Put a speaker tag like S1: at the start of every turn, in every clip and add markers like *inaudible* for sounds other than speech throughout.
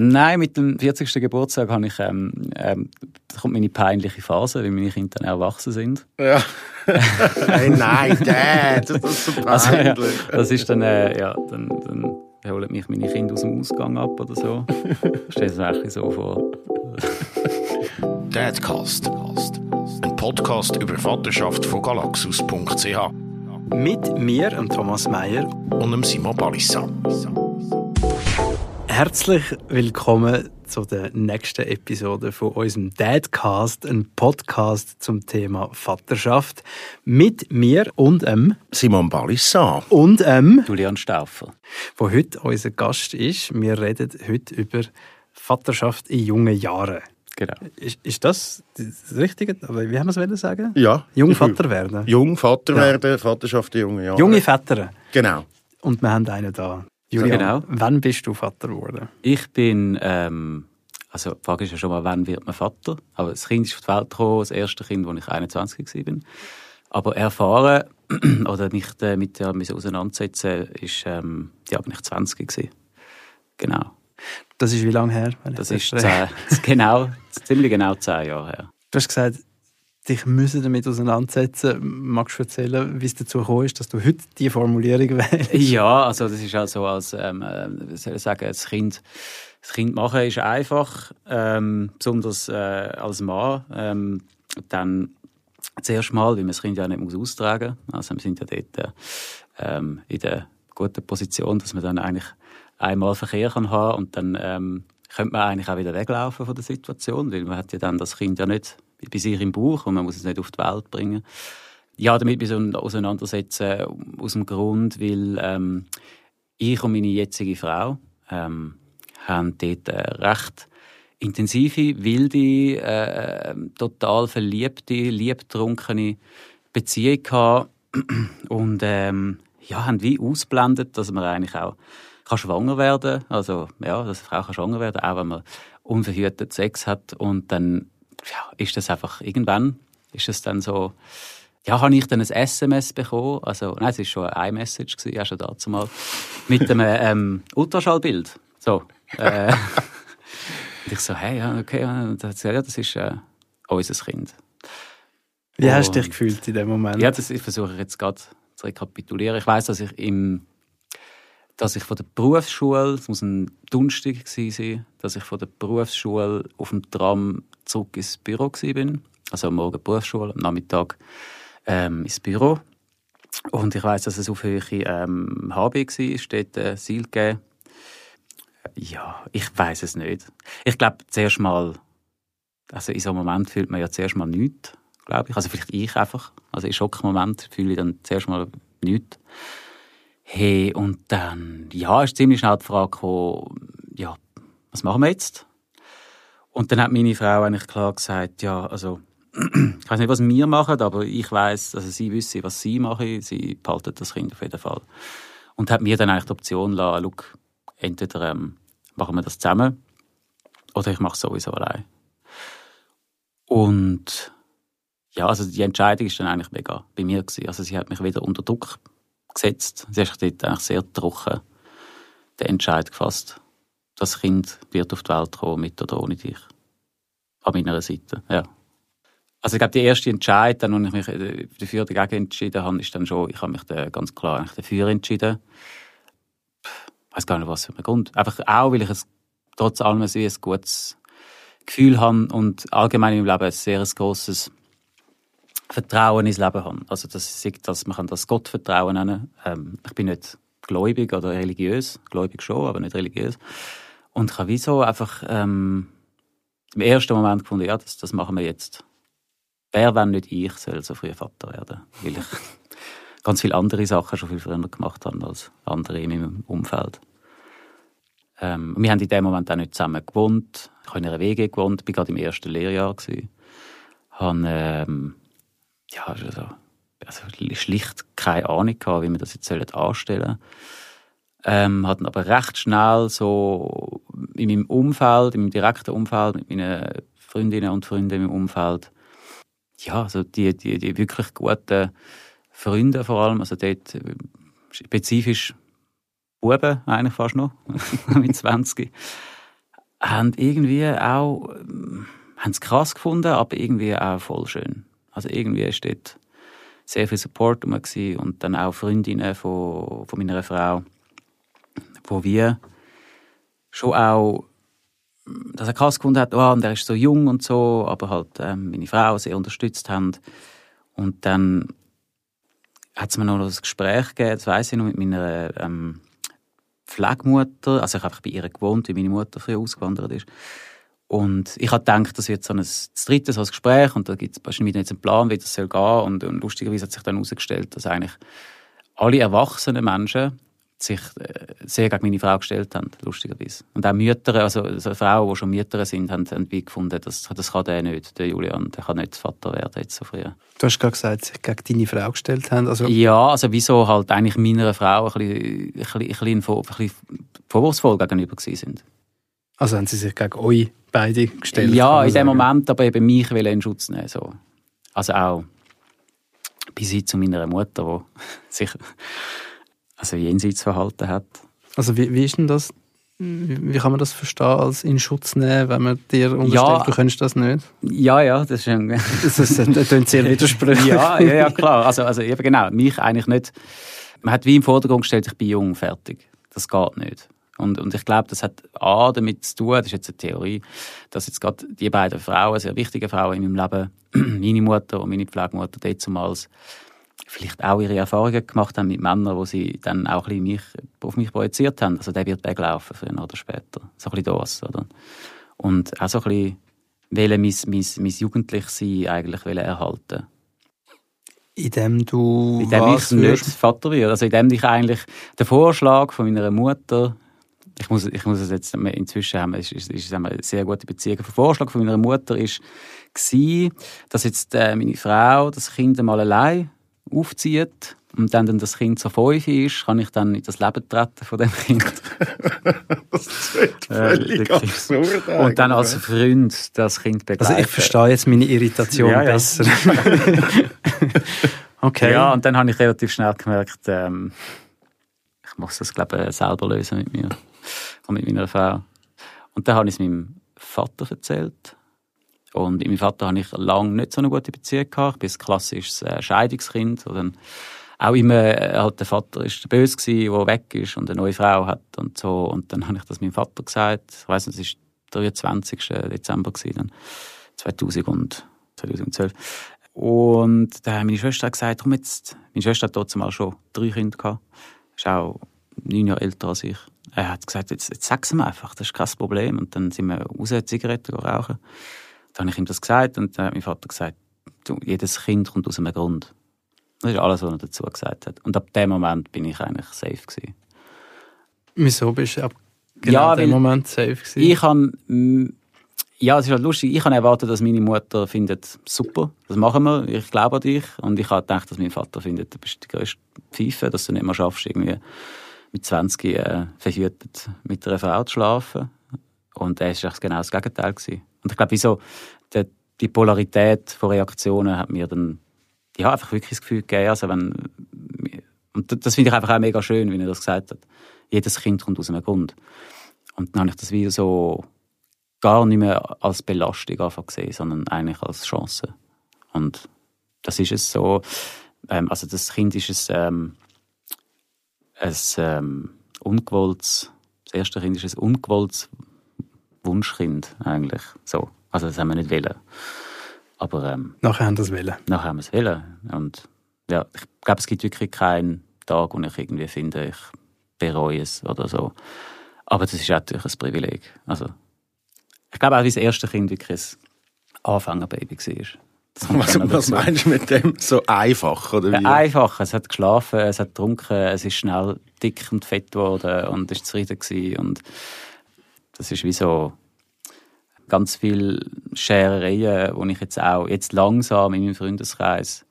S1: Nein, mit dem 40. Geburtstag habe ich, ähm, ähm, da kommt meine peinliche Phase, weil meine Kinder dann erwachsen sind.
S2: Ja. *laughs* hey, nein, Dad, das ist so peinlich. Also, ja,
S1: das ist dann, äh, ja, dann, dann holen mich meine Kinder aus dem Ausgang ab oder so. Stell es mir so vor.
S3: Dadcast. Ein Podcast über Vaterschaft von galaxus.ch.
S4: Mit mir, Thomas Meyer.
S3: Und dem Simon Balissa.
S4: Herzlich willkommen zu der nächsten Episode von unserem Dadcast, ein Podcast zum Thema Vaterschaft mit mir und ähm,
S3: Simon Balissa
S4: und ähm,
S1: Julian Stauffer,
S4: wo heute unser Gast ist. Wir reden heute über Vaterschaft in jungen Jahren.
S1: Genau.
S4: Ist, ist das das Richtige? Wie haben wir es sagen?
S2: Ja.
S4: Jung Vater werden.
S2: Jung Vater ja. werden, Vaterschaft in jungen Jahren.
S4: Junge Väter.
S2: Genau.
S4: Und wir haben einen da. Julian, genau. wann bist du Vater geworden?
S1: Ich bin, ähm, also die Frage ist ja schon mal, wann wird man Vater? Aber das Kind ist auf die Welt gekommen, das erste Kind, als ich 21 war. Aber erfahren *clears throat* oder mich äh, mit der mich auseinandersetzen, ist, ähm, ja, bin ich 20 gewesen. Genau.
S4: Das ist wie lange her?
S1: Das ist zehn, *laughs* genau, ziemlich genau zehn Jahre her.
S4: Du hast gesagt, dich müssen damit auseinandersetzen. Magst du erzählen, wie es dazu gekommen ist, dass du heute diese Formulierung *laughs* wählst?
S1: Ja, also das ist halt so, als ähm, äh, soll ich sagen, das Kind, das kind machen ist einfach, ähm, besonders äh, als Mann. Ähm, dann zuerst mal, weil man das Kind ja nicht austragen muss. Also wir sind ja dort äh, in der guten Position, dass man dann eigentlich einmal Verkehr kann haben und dann ähm, könnte man eigentlich auch wieder weglaufen von der Situation, weil man hat ja dann das Kind ja nicht bei sich im Bauch und man muss es nicht auf die Welt bringen. Ja, damit wir so auseinandersetzen aus dem Grund, weil ähm, ich und meine jetzige Frau ähm, haben dort äh, recht intensive, wilde, äh, total verliebte, liebtrunkene Beziehung gehabt. Und ähm, ja, haben wie ausblendet, dass man eigentlich auch kann schwanger werden, also ja, dass eine Frau kann schwanger werden, auch wenn man unverhütet Sex hat. Und dann ja, ist das einfach irgendwann ist es dann so ja, habe ich dann ein SMS bekommen, also nein, es war schon ein iMessage gewesen, ja schon dazu mal mit einem *laughs* ähm, Ultraschallbild, so. Äh, und ich so, hey, ja, okay, das, ja, das ist äh, unser Kind.
S4: Wie hast du dich gefühlt in dem Moment?
S1: Ja, das versuche ich jetzt gerade zu rekapitulieren. Ich weiß, dass ich im dass ich von der Berufsschule, es muss ein Donnerstag sein, dass ich von der Berufsschule auf dem Tram zurück ins Büro war. Also am Morgen Berufsschule, am Nachmittag ähm, ins Büro. Und ich weiß, dass es auf Höhe ähm, HB war, steht äh, Silke. Ja, ich weiß es nicht. Ich glaube, zuerst mal, also in so einem Moment fühlt man ja zuerst mal nichts, glaube ich. Also vielleicht ich einfach. Also in Schockmoment fühle ich dann zuerst mal nichts. Hey, und dann, ja, ist ziemlich schnell die Frage gekommen, ja, was machen wir jetzt? Und dann hat meine Frau eigentlich klar gesagt, ja, also, *clears throat* ich weiß nicht, was wir machen, aber ich weiß, also sie wissen, was sie machen, sie behalten das Kind auf jeden Fall. Und hat mir dann eigentlich die Option gelassen, look, entweder ähm, machen wir das zusammen oder ich mache es sowieso allein. Und ja, also die Entscheidung ist dann eigentlich mega bei mir gewesen. Also sie hat mich wieder unter Druck gesetzt. Sie hat dort eigentlich sehr trocken den Entscheid gefasst. Das Kind wird auf die Welt kommen, mit oder ohne dich. An meiner Seite, ja. Also ich glaube, der erste Entscheid, als ich mich äh, dafür dagegen entschieden habe, ist dann schon, ich habe mich dann ganz klar dafür entschieden. Ich weiß gar nicht, was für ein Grund. Einfach auch, weil ich es trotz allem ein, ein gutes Gefühl habe und allgemein im Leben ein sehr grosses Vertrauen ins Leben haben. Also das ist, dass man das Gottvertrauen nennen. Ähm, ich bin nicht gläubig oder religiös, gläubig schon, aber nicht religiös. Und ich habe wieso einfach ähm, im ersten Moment gefunden, ja, das, das machen wir jetzt. Wer, wenn nicht ich, soll so früh Vater werden? Weil ich *laughs* ganz viele andere Sachen schon viel früher gemacht habe als andere in meinem Umfeld. Ähm, wir haben in dem Moment auch nicht zusammen gewohnt. Ich habe in einer WG gewohnt, bin gerade im ersten Lehrjahr gewesen. Habe, ähm, ja, also, also schlicht keine Ahnung gehabt, wie man das jetzt anstellen soll. Ähm, hatten aber recht schnell so in meinem Umfeld, in meinem direkten Umfeld, mit meinen Freundinnen und Freunden im Umfeld, ja, also die, die, die wirklich guten Freunde vor allem, also dort äh, spezifisch Buben eigentlich fast noch, *laughs* mit 20, haben irgendwie auch ähm, haben es krass gefunden, aber irgendwie auch voll schön. Also irgendwie ist dort sehr viel Support und dann auch Freundinnen von, von meiner Frau, wo wir schon auch dass er krass gefunden hat, oh, und er ist so jung und so, aber halt ähm, meine Frau sehr unterstützt haben. Und dann hat es mir noch ein Gespräch gegeben, das weiss ich noch, mit meiner ähm, Pflegemutter. Also ich habe einfach bei ihr gewohnt, wie meine Mutter früher ausgewandert ist. Und ich habe gedacht, das wird so ein das dritte so ein Gespräch und da gibt es wahrscheinlich jetzt einen Plan, wie das soll gehen. Und, und lustigerweise hat sich dann herausgestellt, dass eigentlich alle erwachsenen Menschen sich äh, sehr gegen meine Frau gestellt haben, lustigerweise. Und auch Mütter, also, also Frauen, die schon Mütter sind, haben, haben wie gefunden, das, das kann der nicht, der Julian, der kann nicht Vater werden jetzt so früh.
S4: Du hast gerade gesagt, sich gegen deine Frau gestellt haben. Also
S1: ja, also wieso halt eigentlich meiner Frau ein bisschen, ein bisschen, ein bisschen, ein bisschen vorwurfsvoll gegenüber sind.
S4: Also haben sie sich gegen euch beide gestellt?
S1: Ja, in dem Moment aber eben mich in Schutz nehmen. So. Also auch bis hin zu meiner Mutter, die *laughs* sich also jenseits verhalten hat.
S4: Also wie, wie ist denn das? Wie kann man das verstehen, als in Schutz nehmen, wenn man dir unterstellt, ja, du könntest das nicht?
S1: Ja, ja, das ist ein...
S4: das, klingt sehr widersprüchlich.
S1: ja, ja, ja, klar. Also, also eben genau, mich eigentlich nicht... Man hat wie im Vordergrund gestellt, ich bin jung, fertig. Das geht nicht. Und, und ich glaube, das hat A damit zu tun, das ist jetzt eine Theorie, dass jetzt gerade die beiden Frauen, sehr wichtige Frauen in meinem Leben, *clears throat* meine Mutter und meine Pflegemutter, damals vielleicht auch ihre Erfahrungen gemacht haben mit Männern, wo sie dann auch ein bisschen mich, auf mich projiziert haben. Also der wird weglaufen, früher oder später. So ein bisschen das, oder? Und auch so ein bisschen mein, mein, mein Jugendlichsein eigentlich erhalten
S4: in dem du
S1: in dem ich nicht Vater werde. Also in dem ich eigentlich den Vorschlag von meiner Mutter ich muss, ich muss es jetzt inzwischen haben, ist, ist, ist eine sehr gute Beziehung. Der Vorschlag von meiner Mutter ist war, dass jetzt äh, meine Frau das Kind mal allein aufzieht und dann, wenn das Kind so fünf ist, kann ich dann in das Leben treten von dem Kind. *laughs*
S2: das wird äh, völlig äh, absurd.
S1: Und dann als Freund das Kind begleiten.
S4: Also ich verstehe jetzt meine Irritation ja, ja. besser. *laughs*
S1: okay. Ja, und dann habe ich relativ schnell gemerkt, ähm, ich muss das, glaube ich, selber lösen mit mir und mit meiner Frau. Und dann habe ich es meinem Vater erzählt. Und mit meinem Vater hatte ich lange nicht so eine gute Beziehung gehabt. Ich bin ein klassisches äh, Scheidungskind. Und auch immer, äh, halt der Vater der Böse gewesen, der weg ist und eine neue Frau hat und so. Und dann habe ich das meinem Vater gesagt. Ich weiss nicht, es war der 23. Dezember gewesen, dann 2000 und 2012. Und da hat meine Schwester gesagt, komm jetzt, meine Schwester hat mal schon drei Kinder gehabt. Ist auch neun Jahre älter als ich. Er hat gesagt, jetzt, jetzt sag's mir einfach, das ist kein Problem. Und dann sind wir raus, Zigaretten rauchen. Dann habe ich ihm das gesagt und dann hat mein Vater gesagt, du, jedes Kind kommt aus einem Grund. Das ist alles, was er dazu gesagt hat. Und ab dem Moment bin ich eigentlich safe gewesen.
S4: Wieso bist du ab genau ja, dem Moment safe gewesen?
S1: Ich habe, mm, ja, es ist halt lustig, ich habe erwartet, dass meine Mutter findet, super, das machen wir, ich glaube an dich. Und ich habe gedacht, dass mein Vater findet, du bist die größte Pfeife, dass du nicht mehr schaffst, irgendwie mit 20 äh, verhütet mit einer Frau zu schlafen. Und er war genau das Gegenteil. Gewesen. Und ich glaube, wieso die, die Polarität von Reaktionen hat mir dann ja, einfach wirklich das Gefühl gegeben, also wenn, und das finde ich einfach auch mega schön, wie er das gesagt hat. Jedes Kind kommt aus einem Grund. Und dann habe ich das wieder so gar nicht mehr als Belastung einfach gesehen, sondern eigentlich als Chance. Und das ist es so, ähm, also das Kind ist ein, ähm, ein ähm, ungewolltes, das erste Kind ist ein ungewolltes Wunschkind eigentlich. So. Also das haben wir nicht wollen. Aber ähm,
S4: nachher haben wir es wollen.
S1: Nachher haben wir es wollen. Und ja, ich glaube, es gibt wirklich keinen Tag, wo ich irgendwie finde, ich bereue es oder so. Aber das ist natürlich ein Privileg. Also, ich glaube auch, wie das erste Kind wirklich ein Anfängerbaby war.
S2: Was, was meinst du mit dem so einfach? Oder wie?
S1: Einfach. Es hat geschlafen, es hat getrunken, es ist schnell dick und fett geworden und ist zufrieden gewesen. Und das ist wie so ganz viele Scherereien, die ich jetzt auch jetzt langsam in meinem Freundeskreis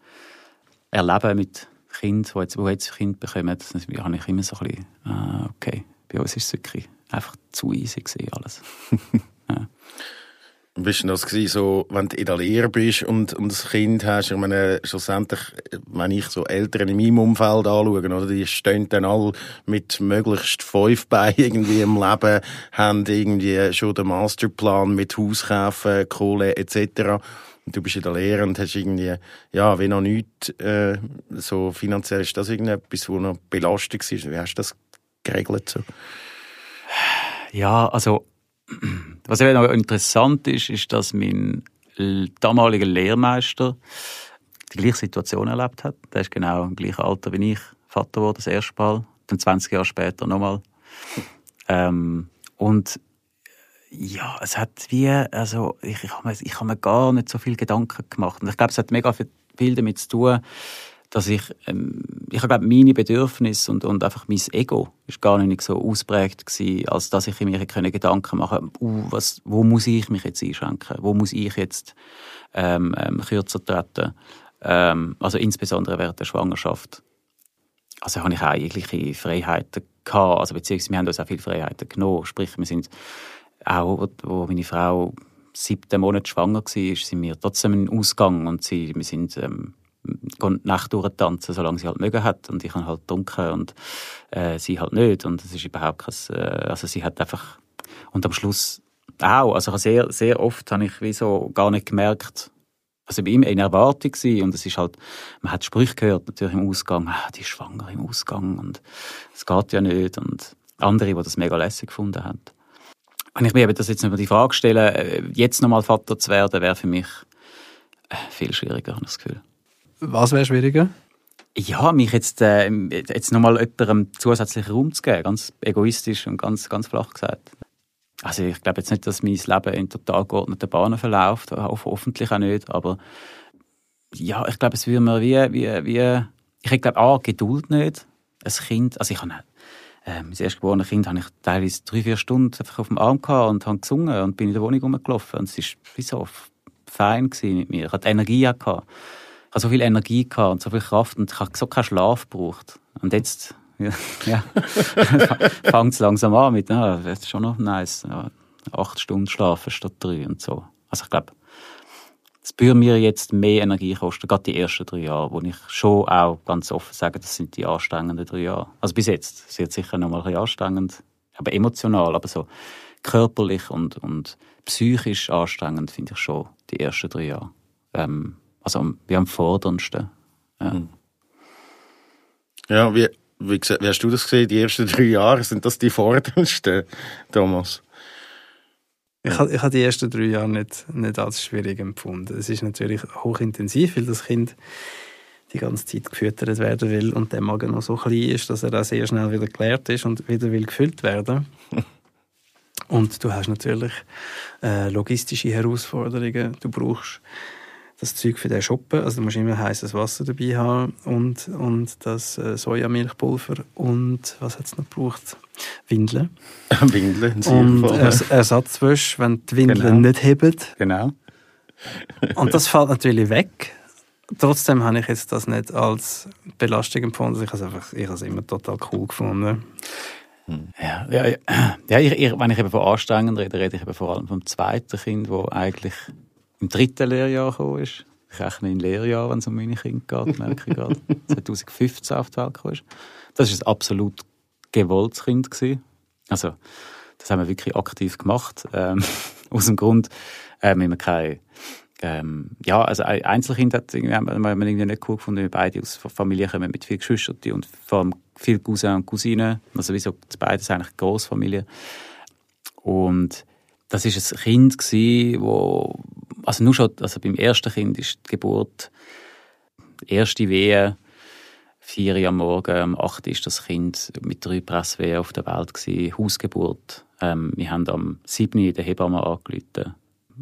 S1: erlebe mit Kindern, die jetzt, die jetzt Kind bekommen. Das habe ich immer so ein bisschen, ah, okay, bei uns ist es wirklich einfach zu easy gewesen, alles. *laughs*
S2: Wie bist du das gewesen, so, wenn du in der Lehre bist und, und ein Kind hast? Ich meine, schlussendlich, wenn ich so Eltern in meinem Umfeld anschaue, oder, die stehen dann alle mit möglichst fünf Beinen irgendwie im Leben, haben irgendwie schon den Masterplan mit Haus kaufen, Kohle etc., und du bist in der Lehre und hast irgendwie, ja, wie noch nichts, äh, so finanziell ist das irgendetwas, wo noch Belastung ist. Wie hast du das geregelt? So?
S1: Ja, also, was eben noch interessant ist, ist, dass mein damaliger Lehrmeister die gleiche Situation erlebt hat. Der ist genau im gleichen Alter wie ich Vater wurde, das erste Mal. Dann 20 Jahre später nochmal. Ähm, und ja, es hat wie, also ich, ich habe mir, hab mir gar nicht so viel Gedanken gemacht. Und ich glaube, es hat mega viel damit zu tun, dass ich, ähm, ich glaube, meine Bedürfnisse und, und einfach mein Ego ist gar nicht so ausprägt gewesen, als dass ich mir keine Gedanken machen uh, was, wo muss ich mich jetzt einschränken, wo muss ich jetzt ähm, ähm, kürzer treten, ähm, also insbesondere während der Schwangerschaft. Also habe ich auch jegliche Freiheiten gehabt, also beziehungsweise wir haben uns auch viele Freiheiten genommen, sprich wir sind auch, wo meine Frau siebten Monat schwanger war, sind wir trotzdem in Ausgang und sie, wir sind ähm, die Nacht durchtanzen, solange sie halt mögen hat. Und ich kann halt dunkel und äh, sie halt nicht. Und es ist überhaupt kein, äh, also sie hat einfach, und am Schluss auch, also sehr, sehr oft habe ich wie gar nicht gemerkt, also bei ihm eine Erwartung gewesen. und es ist halt, man hat Sprüche gehört natürlich im Ausgang, ah, die ist schwanger im Ausgang und es geht ja nicht und andere, die das mega lässig gefunden haben. Wenn ich mir eben das jetzt über die Frage stelle, äh, jetzt nochmal Vater zu werden, wäre für mich äh, viel schwieriger, habe ich das Gefühl.
S4: Was wäre schwieriger?
S1: Ja, mich jetzt, äh, jetzt nochmal jemandem zusätzlichen Raum zu geben, ganz egoistisch und ganz, ganz flach gesagt. Also ich glaube jetzt nicht, dass mein Leben in total geordneten Bahnen verläuft, hoffentlich auch nicht, aber ja, ich glaube, es würde mir wie, wie, wie ich glaube, A, Geduld nicht. Ein Kind, also ich habe äh, mein erstgeborene Kind habe ich teilweise drei, vier Stunden einfach auf dem Arm gehabt und habe gesungen und bin in der Wohnung rumgelaufen und es war wie so fein mit mir. Ich hatte Energie gehabt ich habe so viel Energie gehabt und so viel Kraft und ich habe so keinen Schlaf gebraucht. Und jetzt, *laughs* ja, ja *laughs* fängt es langsam an mit, ja, das ist schon noch nice. Ja, acht Stunden schlafen statt drei und so. Also ich glaube, es würde mir jetzt mehr Energie kosten, gerade die ersten drei Jahre, wo ich schon auch ganz offen sage, das sind die anstrengenden drei Jahre. Also bis jetzt, es wird sicher noch mal ein bisschen anstrengend, aber emotional, aber so körperlich und, und psychisch anstrengend finde ich schon die ersten drei Jahre. Ähm, also wie am forderndsten. Ja, hm.
S2: ja wie, wie, wie, hast du das gesehen, die ersten drei Jahre? Sind das die forderndsten, *laughs* Thomas?
S4: Ich habe, ich habe die ersten drei Jahre nicht, nicht als schwierig empfunden. Es ist natürlich hochintensiv, weil das Kind die ganze Zeit gefüttert werden will und der Magen noch so klein ist, dass er auch sehr schnell wieder geleert ist und wieder will gefüllt werden. *laughs* und du hast natürlich äh, logistische Herausforderungen. Du brauchst das Zeug für den Shoppen. Also du musst immer heißes Wasser dabei haben und, und das äh, Sojamilchpulver und was hat es noch gebraucht? Windeln. *laughs*
S2: Windeln,
S4: Und Ers Ersatzwäsche, wenn die Windeln genau. nicht heben.
S1: Genau.
S4: und das fällt natürlich weg. Trotzdem habe ich jetzt das nicht als Belastung empfunden. Ich habe es einfach, ich habe es immer total cool gefunden.
S1: Ja, ja, ja ich, ich, wenn ich eben von anstrengend rede, rede ich eben vor allem vom zweiten Kind, wo eigentlich im dritten Lehrjahr gekommen ist. Ich rechne in Lehrjahr, wenn es um meine Kinder geht, merke ich gerade. *laughs* 2015 auf die Welt gekommen ist. Das war ein absolut gewolltes Kind. Gewesen. Also, das haben wir wirklich aktiv gemacht. Ähm, *laughs* aus dem Grund, äh, wir haben keine ähm, ja, also ein Einzelkind hat haben wir irgendwie nicht cool gefunden, wir beide aus Familien kommen mit viel Geschwistern und vor allem viel Cousins und Cousinen, also wieso beide sind eigentlich Großfamilie. Und das ist ein Kind gewesen, wo also nur schon, also beim ersten Kind ist die Geburt, erste Wehe, vier Uhr am Morgen, am 8 ist das Kind mit drei Presswehen auf der Welt gewesen, Hausgeburt. Ähm, wir haben am 7 Uhr die Hebamme angerufen.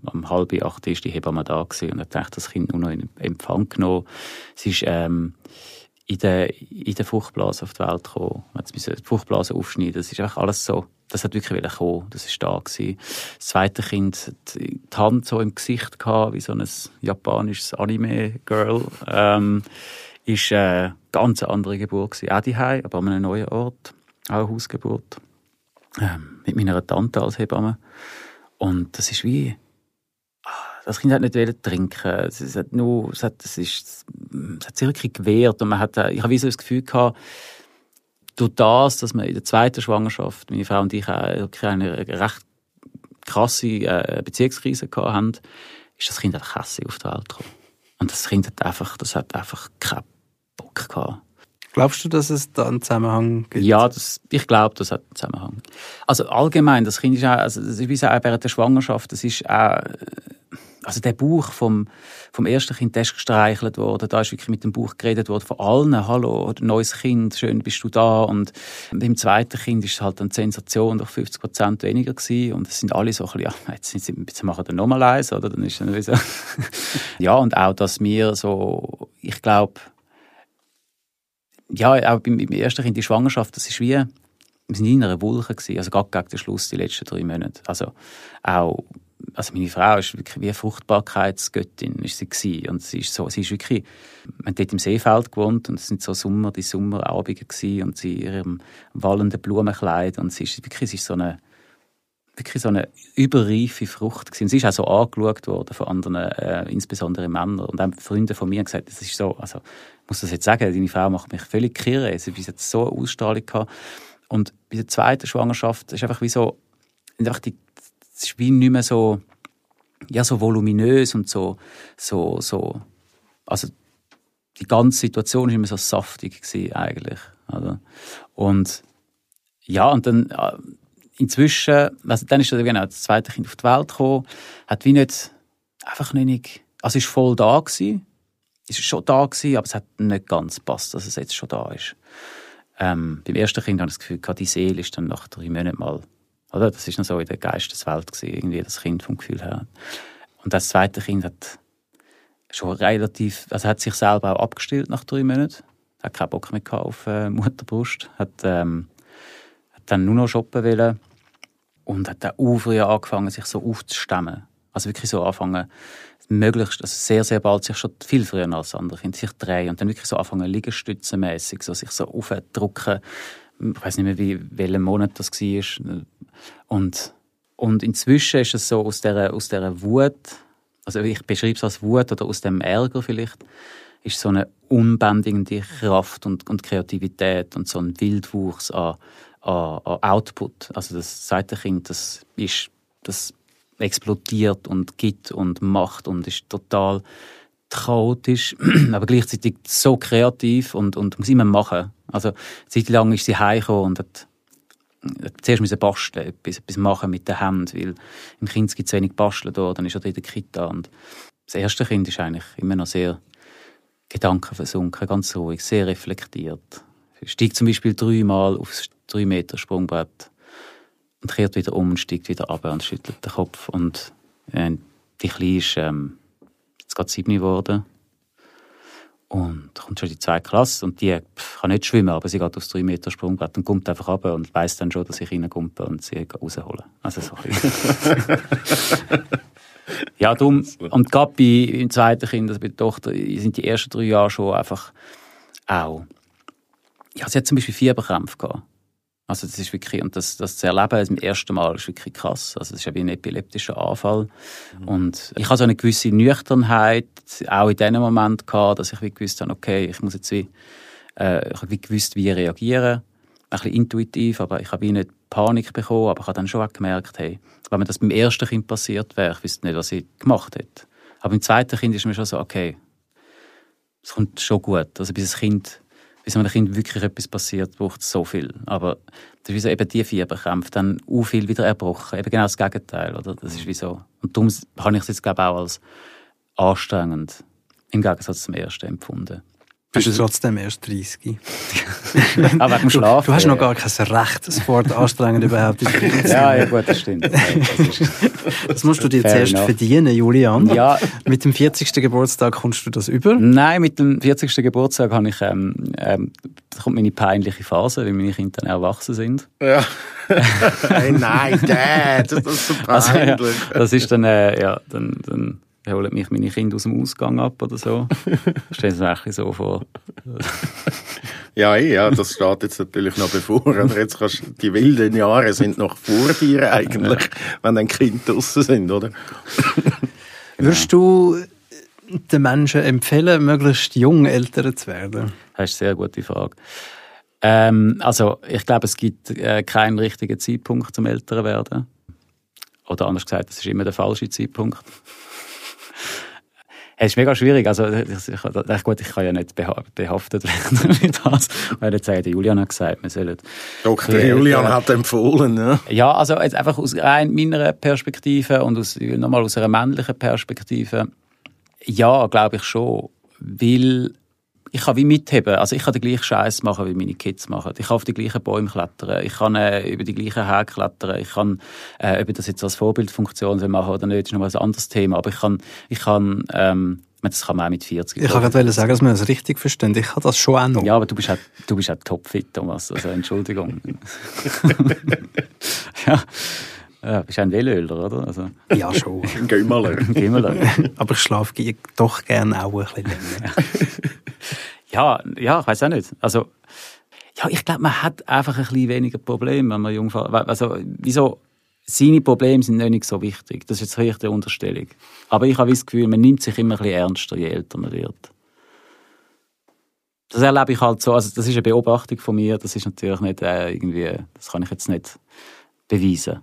S1: Am halb acht ist die Hebamme da und hat das Kind nur noch in Empfang genommen. Sie ist ähm, in der, in der Fruchtblase auf die Welt gekommen. Man musste die Fruchtblase aufschneiden. Das ist einfach alles so das hat wirklich kommen. Das ist da gewesen. Das zweite Kind hat die Hand so im Gesicht gehabt, wie so ein japanisches Anime-Girl. Ähm, ist eine äh, ganz andere Geburt gewesen. Auch daheim, aber an einem neuen Ort. Auch eine Hausgeburt. Ähm, mit meiner Tante als Hebamme. Und das ist wie, das Kind hat nicht wollen trinken. Es hat nur, es hat, es ist, es hat sich wirklich gewehrt und man hat, ich habe wie so das Gefühl gehabt, durch das, dass wir in der zweiten Schwangerschaft, meine Frau und ich, auch eine recht krasse äh, Beziehungskrise haben, ist das Kind einfach hässlich auf die Welt gekommen. Und das Kind hat einfach, das hat einfach keinen Bock gehabt.
S4: Glaubst du, dass es da einen Zusammenhang gibt?
S1: Ja, das, ich glaube, das hat einen Zusammenhang. Also allgemein, das Kind ist auch, also das ist wie auch während der Schwangerschaft, das ist auch, also der Buch vom, vom ersten Kind, der ist gestreichelt worden, da ist wirklich mit dem Buch geredet worden von allen, hallo, neues Kind, schön bist du da. Und beim zweiten Kind ist es halt eine Sensation, durch 50 Prozent weniger gewesen. Und es sind alle so ein bisschen, ja, jetzt, sind sie, jetzt machen wir nochmal eins, oder, dann ist dann so. *laughs* ja, und auch, dass wir so, ich glaube, ja, auch beim, beim ersten Kind, die Schwangerschaft, das ist wie, wir sind in einer Wolke gewesen, also gerade gegen den Schluss, die letzten drei Monate. Also auch also meine Frau ist wirklich wie eine Fruchtbarkeitsgöttin ist sie gewesen. und sie ist so sie ist wirklich man hat dort im Seefeld gewohnt und es sind so Sommer die Sommerabende gewesen und sie in ihrem wallenden Blumenkleid und sie ist wirklich sie ist so eine wirklich so eine überreife Frucht gewesen. sie ist auch so angeschaut worden von anderen äh, insbesondere Männern und auch Freunde von mir haben gesagt das ist so also ich muss das jetzt sagen deine Frau macht mich völlig kirre sie hat so eine Ausstrahlung gehabt und bei der zweiten Schwangerschaft ist einfach wie so einfach die es ist wie nicht mehr so, ja, so voluminös und so, so, so, also die ganze Situation war immer so saftig gewesen, eigentlich. Oder? Und ja, und dann äh, inzwischen, also dann ist dann genau das zweite Kind auf die Welt gekommen, hat wie nicht, einfach nicht, also ist voll da gewesen, ist schon da gewesen, aber es hat nicht ganz gepasst, dass es jetzt schon da ist. Ähm, beim ersten Kind habe ich das Gefühl, die Seele ist dann nach drei Monaten mal oder? Das ist noch so in der Geisteswelt gewesen, irgendwie das Kind vom Gefühl her. Und das zweite Kind hat schon relativ, also hat sich selber auch abgestillt nach drei Monaten. Hat keinen Bock mehr auf äh, Mutterbrust. Hat, ähm, hat dann nur noch shoppen wollen. Und hat dann früh angefangen, sich so aufzustemmen. Also wirklich so anfangen, möglichst, also sehr, sehr bald sich schon viel früher als andere Kinder, sich drehen und dann wirklich so anfangen, liegestützenmäßig, so sich so aufdrücken. Ich weiß nicht mehr, wie, welchen Monat das war. Und, und inzwischen ist es so, aus dieser, aus dieser Wut, also ich beschreibe es als Wut oder aus dem Ärger vielleicht, ist so eine unbändigende Kraft und, und Kreativität und so ein Wildwuchs an, an, an Output. Also das zweite Kind, das ist, das explodiert und gibt und macht und ist total chaotisch, *clears throat* aber gleichzeitig so kreativ und, und muss immer machen. Also, seit lang ist sie heimgekommen und hat zuerst müssen basteln, etwas, etwas machen mit der Hand, weil im Kind gibt es wenig Basteln da, dann ist er in der Kita. Und das erste Kind ist eigentlich immer noch sehr gedankenversunken, ganz ruhig, sehr reflektiert. Er steigt zum Beispiel dreimal aufs 3 Meter Sprungbrett und kehrt wieder um und steigt wieder ab und schüttelt den Kopf. Und äh, die Kleine ist ähm, jetzt gerade sieben geworden und kommt schon die zweite Klasse und die kann nicht schwimmen, aber sie geht aufs 3 Meter Sprungbrett und kommt einfach runter und weiß dann schon, dass ich reinkomme und sie rausholen. Also so *laughs* Ja, darum, und gerade bei, im zweiten Kind, also bei der Tochter, sind die ersten drei Jahre schon einfach auch. Ja, sie hat zum Beispiel Fieberkrämpfe gehabt. Also das ist wirklich, und das, das zu erleben das erste Mal ist wirklich krass. Also es ist wie ein epileptischer Anfall. Mhm. Und ich habe so eine gewisse Nüchternheit auch in diesem Moment gehabt, dass ich wie gewusst habe, okay, ich muss jetzt wie, äh, ich habe wie gewusst, wie reagieren. Ein bisschen intuitiv, aber ich habe wie nicht Panik bekommen, aber ich habe dann schon gemerkt, hey, wenn mir das beim ersten Kind passiert wäre, ich wüsste nicht, was ich gemacht hätte. Aber beim zweiten Kind ist mir schon so, okay, es kommt schon gut. Also bis das Kind bis einem Kind wirklich etwas passiert, braucht es so viel. Aber das ist wie so eben die Fieberkrämpfe, dann auch viel wieder erbrochen. Eben genau das Gegenteil, oder? Das ist wie so. Und darum habe ich es jetzt, glaube ich, auch als anstrengend im Gegensatz zum ersten empfunden.
S4: Bist du trotzdem erst 30? *laughs*
S1: Aber wegen dem Schlafen.
S4: Du hast noch gar kein Recht, das Wort anstrengend überhaupt *laughs* zu
S1: Ja, ja, gut, das stimmt.
S4: das, *laughs* das, musst du dir zuerst enough. verdienen, Julian. Ja. Mit dem 40. Geburtstag kommst du das über?
S1: Nein, mit dem 40. Geburtstag habe ich, ähm, ähm, kommt meine peinliche Phase, weil meine Kinder dann erwachsen sind.
S2: Ja. hey, nein, Dad, das ist so peinlich. Also, ja,
S1: das ist dann, äh, ja, dann, dann holen mich meine Kinder aus dem Ausgang ab oder so. *laughs* Stell dir das so vor. *laughs*
S2: ja, eh, ja, das steht jetzt natürlich noch bevor. Aber jetzt kannst, die wilden Jahre sind noch vor dir eigentlich, wenn dann Kinder draußen sind, oder? *laughs*
S4: Würdest du den Menschen empfehlen, möglichst jung Eltern zu werden?
S1: Das ist eine sehr gute Frage. Ähm, also, ich glaube, es gibt äh, keinen richtigen Zeitpunkt zum Älter werden. Oder anders gesagt, es ist immer der falsche Zeitpunkt. Es ist mega schwierig. Also, ich, ich, gut, ich kann ja nicht behaftet werden *laughs* mit das. Weil jetzt sagt Julian hat gesagt, wir sollen.
S2: Dr. Julian hat empfohlen, ja.
S1: Ja, also jetzt einfach aus rein meiner Perspektive und aus, nochmal aus einer männlichen Perspektive. Ja, glaube ich schon. Weil ich kann wie mitheben. Also ich kann den gleichen Scheiß machen, wie meine Kids machen. Ich kann auf die gleichen Bäume klettern. Ich kann äh, über die gleichen Häke klettern. Ich kann, äh, ob das jetzt als Vorbildfunktion soll machen oder nicht, ist noch mal ein anderes Thema. Aber ich kann, ich kann, ähm, das kann man auch mit 40.
S4: Ich kann gerade sagen, dass man das richtig versteht. Ich habe das schon auch noch.
S1: Ja, aber du bist auch, du bist auch topfit, Thomas. Also Entschuldigung. *laughs* *laughs* ja. Ja, bist ein Velöler, oder? Also.
S4: Ja, schon. *laughs*
S2: Gimmerler.
S1: Gimmerler. *laughs*
S4: Aber ich schlafe doch gerne auch ein bisschen länger. *laughs*
S1: ja, ja, ich weiß auch nicht. Also, ja, ich glaube, man hat einfach ein bisschen weniger Probleme, wenn man jung Also, wieso? Seine Probleme sind nicht so wichtig. Das ist jetzt vielleicht die Unterstellung. Aber ich habe das Gefühl, man nimmt sich immer ein bisschen ernster, je älter man wird. Das erlebe ich halt so. Also, das ist eine Beobachtung von mir. Das ist natürlich nicht äh, irgendwie, das kann ich jetzt nicht beweisen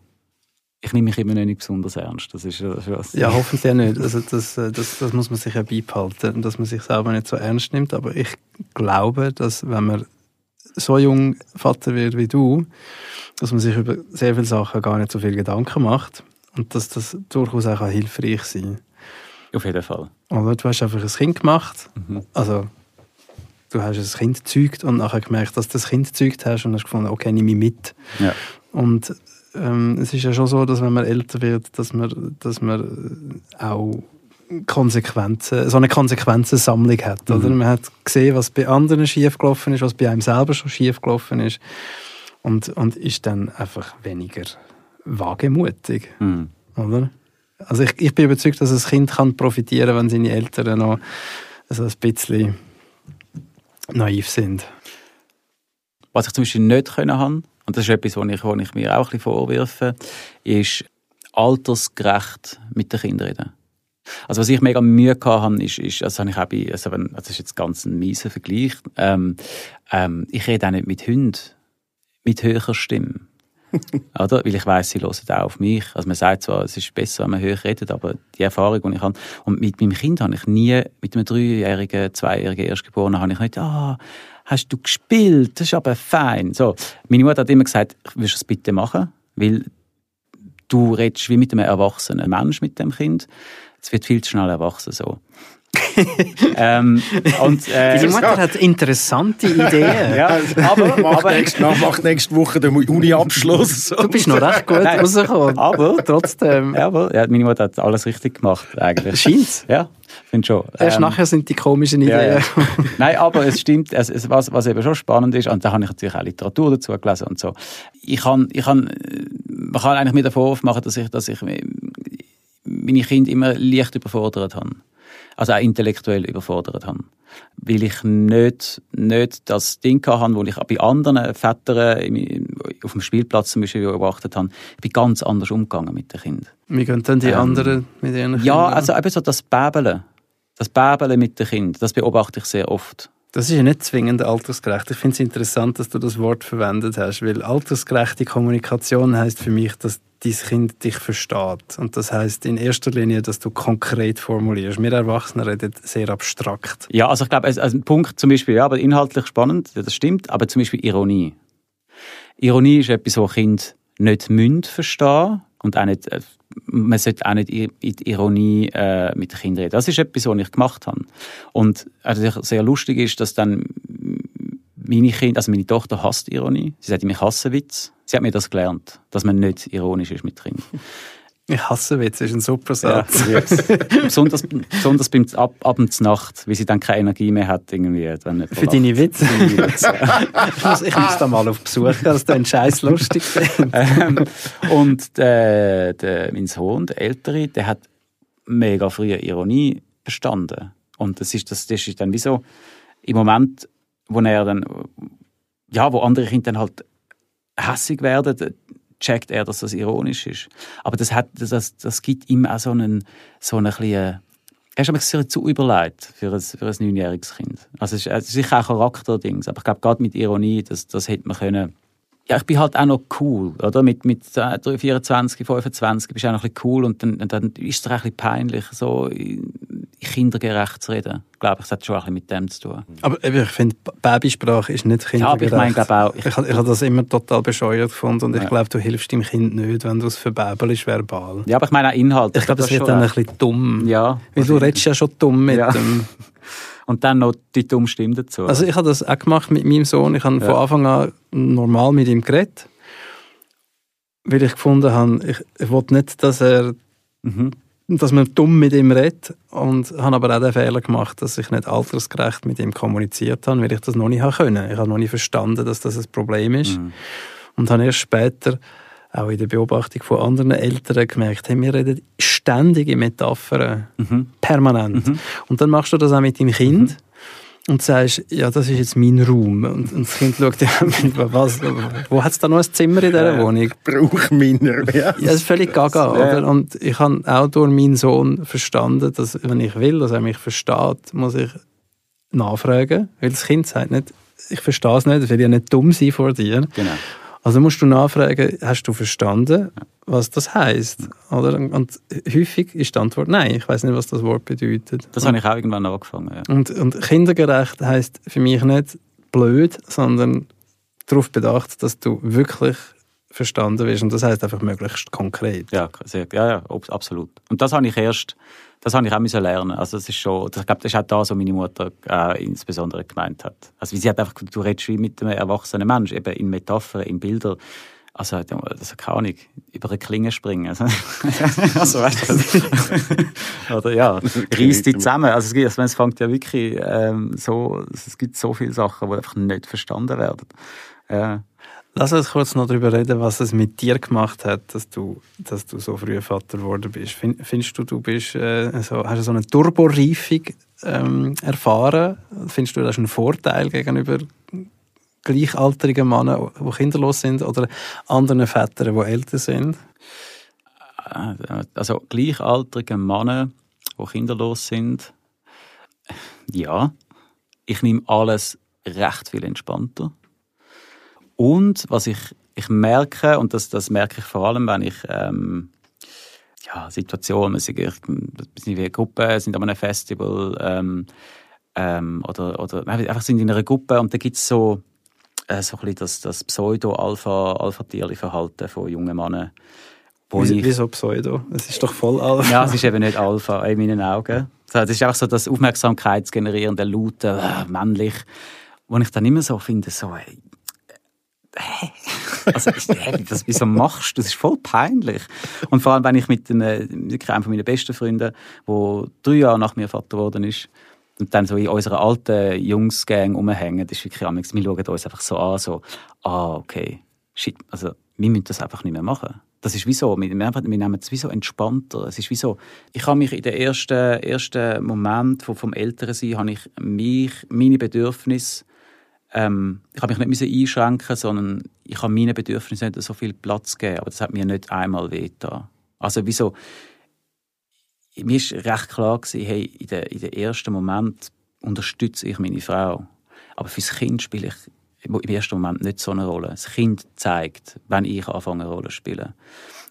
S1: ich nehme mich immer noch nicht besonders ernst. Das ist was.
S4: Ja, hoffentlich auch nicht. Also das, äh, das, das muss man sich ja beibehalten, dass man sich selber nicht so ernst nimmt. Aber ich glaube, dass wenn man so jung Vater wird wie du, dass man sich über sehr viele Sachen gar nicht so viel Gedanken macht und dass das durchaus auch hilfreich sein kann.
S1: Auf jeden Fall.
S4: Oder du hast einfach ein Kind gemacht, mhm. also du hast ein Kind gezeugt und nachher gemerkt, dass du das Kind gezeugt hast und hast gefunden, okay, nehme ich mit.
S1: Ja.
S4: Und ähm, es ist ja schon so, dass wenn man älter wird, dass man, dass man auch Konsequenzen, so eine Konsequenzensammlung hat. Mhm. Oder? Man hat gesehen, was bei anderen schiefgelaufen ist, was bei einem selber schon schiefgelaufen ist und, und ist dann einfach weniger wagemutig. Mhm. Oder? Also ich, ich bin überzeugt, dass ein Kind kann profitieren wenn seine Eltern noch so ein bisschen naiv sind.
S1: Was ich zum Beispiel nicht können haben, und das ist etwas, was ich, was ich mir auch ein bisschen vorwirfe, ist altersgerecht mit den Kindern reden. Also was ich mega Mühe hatte, ist, ist also habe ich auch bei, also wenn, das ist jetzt ganz ein mieser Vergleich, ähm, ähm, ich rede auch nicht mit Hunden mit höherer Stimme. *laughs* Oder? Weil ich weiß, sie hören auch auf mich. Also man sagt zwar, es ist besser, wenn man höher redet, aber die Erfahrung, die ich habe, und mit meinem Kind habe ich nie, mit einem dreijährigen, zweijährigen Erstgeborenen, habe ich nicht, ah, hast du gespielt, das ist aber fein. So, meine Mutter hat immer gesagt, willst du es bitte machen? Weil du redest wie mit einem erwachsenen Mensch mit dem Kind. Es wird viel zu schnell erwachsen so. *laughs* ähm, und,
S4: äh, Die Mutter hat interessante *laughs* Ideen.
S2: ja, aber, macht, aber nächste, macht nächste Woche den Uni-Abschluss. *laughs*
S4: Du bist noch recht gut rausgekommen.
S1: Aber trotzdem. Aber, ja, meine Mutter hat alles richtig gemacht, eigentlich.
S4: Scheint's?
S1: Ja, finde schon.
S4: Erst ähm, nachher sind die komischen Ideen. Ja, ja. *laughs*
S1: Nein, aber es stimmt, es, es, was, was eben schon spannend ist, und da habe ich natürlich auch Literatur dazu gelesen und so. Ich kann, ich kann, man kann eigentlich mir den Vorwurf machen, dass ich, dass ich meine Kinder immer leicht überfordert habe also auch intellektuell überfordert habe. Weil ich nicht, nicht das Ding hatte, das ich bei anderen Vätern auf dem Spielplatz zum Beispiel beobachtet habe. Ich bin ganz anders umgegangen mit den Kindern.
S4: Wie gehen dann die ähm, anderen mit ihren Kindern?
S1: Ja, also eben so das Bäbeln. Das Bäbeln mit den Kindern, das beobachte ich sehr oft.
S4: Das ist ja nicht zwingend altersgerecht. Ich finde es interessant, dass du das Wort verwendet hast, weil altersgerechte Kommunikation heißt für mich, dass dein Kind dich versteht. Und das heißt in erster Linie, dass du konkret formulierst. Wir Erwachsene reden sehr abstrakt.
S1: Ja, also ich glaube, also ein Punkt zum Beispiel, ja, aber inhaltlich spannend, das stimmt, aber zum Beispiel Ironie. Ironie ist etwas, was Kind nicht münd verstehen und auch nicht, äh, man sollte auch nicht in Ironie äh, mit den Kindern reden. Das ist etwas, was ich gemacht habe. Und also sehr lustig ist, dass dann meine Kinder, also meine Tochter hasst Ironie. Sie sagt, ich hasse Witz. Sie hat mir das gelernt, dass man nicht ironisch ist mit Kindern. *laughs*
S4: Ich hasse Witz, ist ein super Satz.
S1: Ja, *laughs* besonders, besonders beim Ab Abends Nacht, wie sie dann keine Energie mehr hat. Irgendwie,
S4: wenn Für deine Witze? *laughs* ich, muss, ich muss da mal auf Besuch gehen, dass du einen Scheiß lustig
S1: ähm, Und der, der, mein Sohn, der Ältere, der hat mega früh Ironie verstanden. Und das ist, das, das ist dann wie so, im Moment, wo er dann, ja, wo andere Kinder dann halt hässig werden, checkt er, dass das ironisch ist. Aber das, hat, das, das gibt ihm auch so einen, so einen kleinen, er ist aber sehr zu überlegt für ein, für ein neunjähriges Kind. Also es ist, es ist sicher auch Charakterdings, aber ich glaube, gerade mit Ironie, das, das hätte man können ja, ich bin halt auch noch cool, oder? Mit, mit 24, 25 bist du auch noch ein bisschen cool und dann, dann ist es auch ein bisschen peinlich, so kindergerecht zu reden. Ich glaube, es hat schon ein bisschen mit dem zu tun.
S4: Aber ich finde, Babysprache ist nicht kindergerecht.
S1: Ja, ich meine, auch...
S4: Ich, ich, ich habe das immer total bescheuert gefunden und ja. ich glaube, du hilfst dem Kind nicht, wenn du es verbabelst verbal.
S1: Ja, aber ich meine auch Inhalt.
S4: Ich glaube, das wird dann ein bisschen dumm.
S1: Ja.
S4: Weil du redest ja schon dumm mit
S1: ja.
S4: dem... *laughs*
S1: Und dann noch die dumme Stimme dazu.
S4: Also ich habe das auch gemacht mit meinem Sohn. Ich habe ja. von Anfang an normal mit ihm geredet. Weil ich gefunden habe, ich, ich wollte nicht, dass er... Mhm. Dass man dumm mit ihm redet. Und habe aber auch den Fehler gemacht, dass ich nicht altersgerecht mit ihm kommuniziert habe, weil ich das noch nicht können. Ich habe noch nicht verstanden, dass das ein Problem ist. Mhm. Und habe erst später auch in der Beobachtung von anderen Eltern gemerkt, hey, wir reden ständig in Metaphern, mhm. permanent. Mhm. Und dann machst du das auch mit deinem Kind mhm. und sagst, ja, das ist jetzt mein Raum. Und, und das Kind schaut dir was, wo hat es da noch ein Zimmer in dieser Wohnung?
S2: Brauch meiner, *laughs*
S4: ja. ja. Das ist völlig gaga, oder? Und ich habe auch durch meinen Sohn verstanden, dass, wenn ich will, dass er mich versteht, muss ich nachfragen, weil das Kind sagt nicht, ich verstehe es nicht, ich will ja nicht dumm sein vor dir.
S1: Genau.
S4: Also musst du nachfragen, hast du verstanden, was das heißt? Oder? Und häufig ist die Antwort nein, ich weiß nicht, was das Wort bedeutet.
S1: Das habe ich auch irgendwann angefangen. Ja.
S4: Und, und kindergerecht heißt für mich nicht blöd, sondern darauf bedacht, dass du wirklich verstanden wirst. Und das heißt einfach möglichst konkret.
S1: Ja, sehr, ja, ja, absolut. Und das habe ich erst das habe ich auch müssen lernen. Also das ist schon, ich glaube, das ist auch da, was meine Mutter äh, insbesondere gemeint hat. Also wie sie hat einfach, du redest wie mit einem erwachsenen Mensch, eben in Metaphern, in Bildern. Also, das keine Ahnung, über eine Klinge springen. *laughs* Also, also weißt du, oder ja, reißt die zusammen. Also es, gibt, es fängt ja wirklich ähm, so, es gibt so viele Sachen, die einfach nicht verstanden werden. Ja.
S4: Lass uns kurz noch darüber reden, was es mit dir gemacht hat, dass du, dass du so früh Vater geworden bist. Findest du, du bist, äh, so, hast du so eine Turboreifung ähm, erfahren? Findest du, das ist ein Vorteil gegenüber gleichaltrigen Männern, die kinderlos sind, oder anderen Vätern, die älter sind?
S1: Äh, also gleichaltrige Männer, die kinderlos sind, ja. Ich nehme alles recht viel entspannter und was ich, ich merke, und das, das merke ich vor allem, wenn ich ähm, ja, Situationen, wir sind, wie eine Gruppe, sind an einem Festival ähm, ähm, oder, oder einfach sind in einer Gruppe und da gibt es so, äh, so ein bisschen das, das Pseudo-Alpha-Tierli-Verhalten von jungen Männern.
S4: Wieso, ich, wieso Pseudo? Es ist doch voll Alpha.
S1: Ja, es ist eben nicht Alpha in meinen Augen. Es ist einfach so das Aufmerksamkeitsgenerierende, laute, äh, männlich, wo ich dann immer so finde, so, ey, hä? *laughs* Also, hä, das, wieso machst du das? ist voll peinlich. Und vor allem, wenn ich mit einem, einem meiner besten Freunde, der drei Jahre nach mir Vater geworden ist, und dann so in unserer alten Jungsgang rumhängen, das ist wirklich amigs, wir schauen uns einfach so an, so, ah, okay, shit, also, wir müssen das einfach nicht mehr machen. Das ist wie so, wir, wir nehmen es wie so entspannter. Es ist wie so, ich habe mich in den ersten, ersten Moment vom, vom Älteren habe ich mich, meine Bedürfnisse ähm, ich habe mich nicht einschränken sondern ich habe meinen Bedürfnissen nicht so viel Platz gegeben, aber das hat mir nicht einmal wehgetan. Also wieso? Mir war recht klar gewesen, hey, in den, in den ersten Moment unterstütze ich meine Frau, aber fürs Kind spiele ich im ersten Moment nicht so eine Rolle. Das Kind zeigt, wenn ich anfange, eine Rolle zu spielen.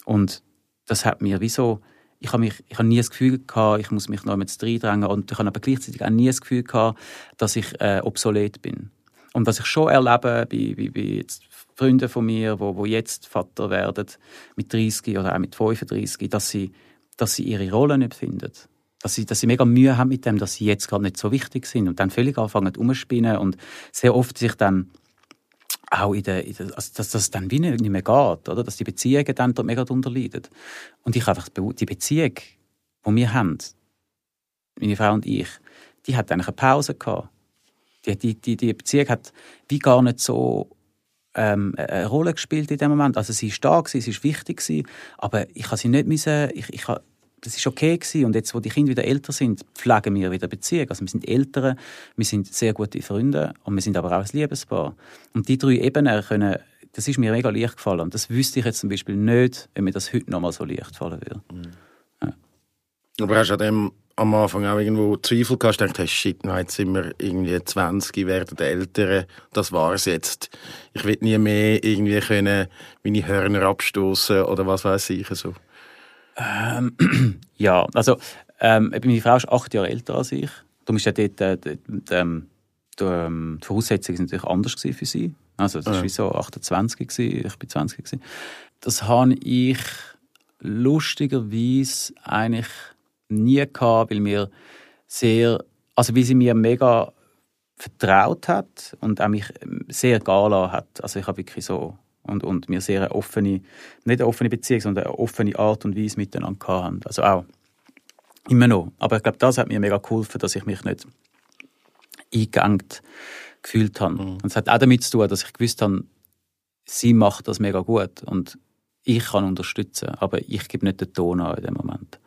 S1: Und das hat mir wieso ich habe mich, ich habe nie das Gefühl gehabt, ich muss mich noch mit reindrängen und ich habe aber gleichzeitig auch nie das Gefühl gehabt, dass ich äh, obsolet bin. Und was ich schon erlebe bei jetzt Freunden von mir, wo, wo jetzt Vater werden, mit 30 oder auch mit 35, dass sie, dass sie ihre Rolle nicht finden. Dass sie, dass sie mega Mühe haben mit dem, dass sie jetzt gerade nicht so wichtig sind und dann völlig anfangen umzuspinnen und sehr oft sich dann auch in der, in der also dass das dann wie nicht mehr geht, oder? Dass die Beziehungen dann dort mega darunter leiden. Und ich einfach, die Beziehung, die wir haben, meine Frau und ich, die hat eigentlich eine Pause gehabt. Die, die, die, die Beziehung hat wie gar nicht so ähm, eine Rolle gespielt in dem Moment. Also sie ist da gewesen, sie ist wichtig gewesen, aber ich habe sie nicht müssen, ich, ich habe das ist okay gewesen. Und jetzt, wo die Kinder wieder älter sind, pflegen wir wieder Beziehungen. Also wir sind Eltern, wir sind sehr gute Freunde und wir sind aber auch ein Liebespaar. Und die drei Ebenen können, das ist mir mega leicht gefallen. Und das wüsste ich jetzt zum Beispiel nicht, wenn mir das heute noch mal so leicht fallen würde.
S2: Mhm. Ja. Aber hast du an dem am Anfang auch irgendwo Zweifel gehabt, gedacht hast, shit, nein, jetzt sind wir irgendwie 20, werden Ältere, das war's jetzt. Ich will nie mehr irgendwie können meine Hörner abstoßen oder was weiß ich so.
S1: Ähm, *clears throat* ja, also ähm, meine Frau ist acht Jahre älter als ich. Darum ist ja dort, äh, die, die, ähm, die, ähm, die Voraussetzungen natürlich anders für sie. Also das war ja. wie so 28 gewesen, ich bin 20 gewesen. Das habe ich lustigerweise eigentlich nie gehabt, weil mir sehr, also wie sie mir mega vertraut hat und auch mich sehr gala hat. Also ich habe wirklich so und, und wir sehr eine offene, nicht eine offene Beziehung, sondern eine offene Art und Weise miteinander haben. Also auch immer noch. Aber ich glaube, das hat mir mega geholfen, dass ich mich nicht eingegangen gefühlt habe. Mhm. Und es hat auch damit zu tun, dass ich gewusst habe, sie macht das mega gut und ich kann unterstützen, aber ich gebe nicht den Ton an in dem Moment.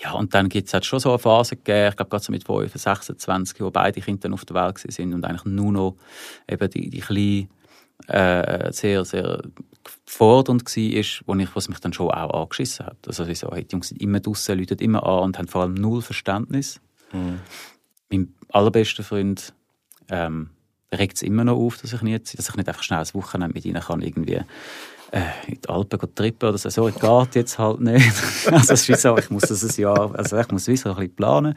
S1: Ja, und dann gibt es halt schon so eine Phase gegeben, ich glaube gerade so mit 5, 26, wo beide Kinder dann auf der Welt sind und eigentlich nur noch eben die, die kleine äh, sehr, sehr fordernd war, wo ich, was mich dann schon auch angeschissen hat. Also ich so, hey, die Jungs sind immer draußen, läuten immer an und haben vor allem null Verständnis. Mhm. Mein allerbester Freund ähm, regt es immer noch auf, dass ich nicht, dass ich nicht einfach schnell ein Wochenende mit ihnen kann irgendwie äh, in die Alpen trippen oder so. So, geht jetzt halt nicht. *laughs* also es ist so, ich muss das ein Jahr, also ich muss wie so ein bisschen planen.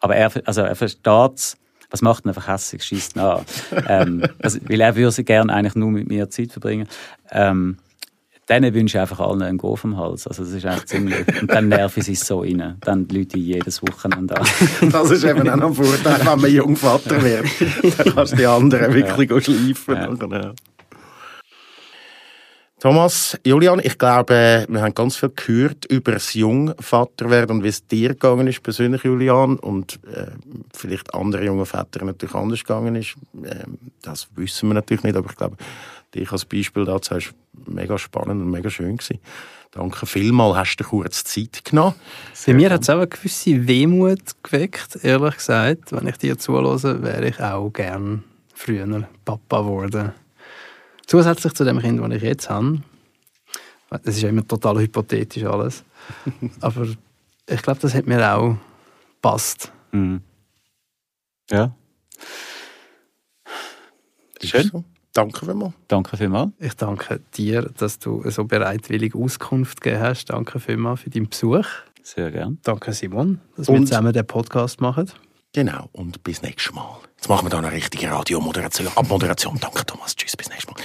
S1: Aber er, also er versteht es, was macht ihn einfach hässlich, schießt an. ähm, also, weil er würde gerne eigentlich nur mit mir Zeit verbringen. Ähm, denen wünsche ich einfach allen einen Go vom Hals. Also das ist eigentlich ziemlich... Und dann nerven sie so rein. Dann Leute jedes Wochenende an. *laughs*
S2: das ist eben auch noch ein Vorteil, wenn man Jungvater wird. Dann kannst du die anderen wirklich ja. schleifen. Ja. Thomas, Julian, ich glaube, wir haben ganz viel gehört über das Jungvaterwerden und wie es dir gegangen ist, persönlich, Julian, und äh, vielleicht andere junge Väter natürlich anders gegangen ist. Äh, das wissen wir natürlich nicht, aber ich glaube, dich als Beispiel dazu ist mega spannend und mega schön gewesen. Danke vielmals, hast du kurz Zeit genommen.
S4: Bei mir hat es auch eine gewisse Wehmut geweckt, ehrlich gesagt. Wenn ich dir zuhöre, wäre ich auch gern früher Papa geworden. Zusätzlich zu dem Kind, das ich jetzt habe, das ist ja immer total hypothetisch alles, *laughs* aber ich glaube, das hat mir auch passt. Mhm.
S1: Ja.
S2: Schön. So. Danke vielmals.
S1: Danke vielmals.
S4: Ich danke dir, dass du so bereitwillig Auskunft gegeben hast. Danke vielmals für deinen Besuch.
S1: Sehr gern.
S4: Danke Simon, dass Und wir zusammen den Podcast machen.
S2: Genau, und bis nächstes Mal. Jetzt machen wir da eine richtige Radiomoderation. Abmoderation. Danke Thomas. Tschüss, bis nächstes Mal.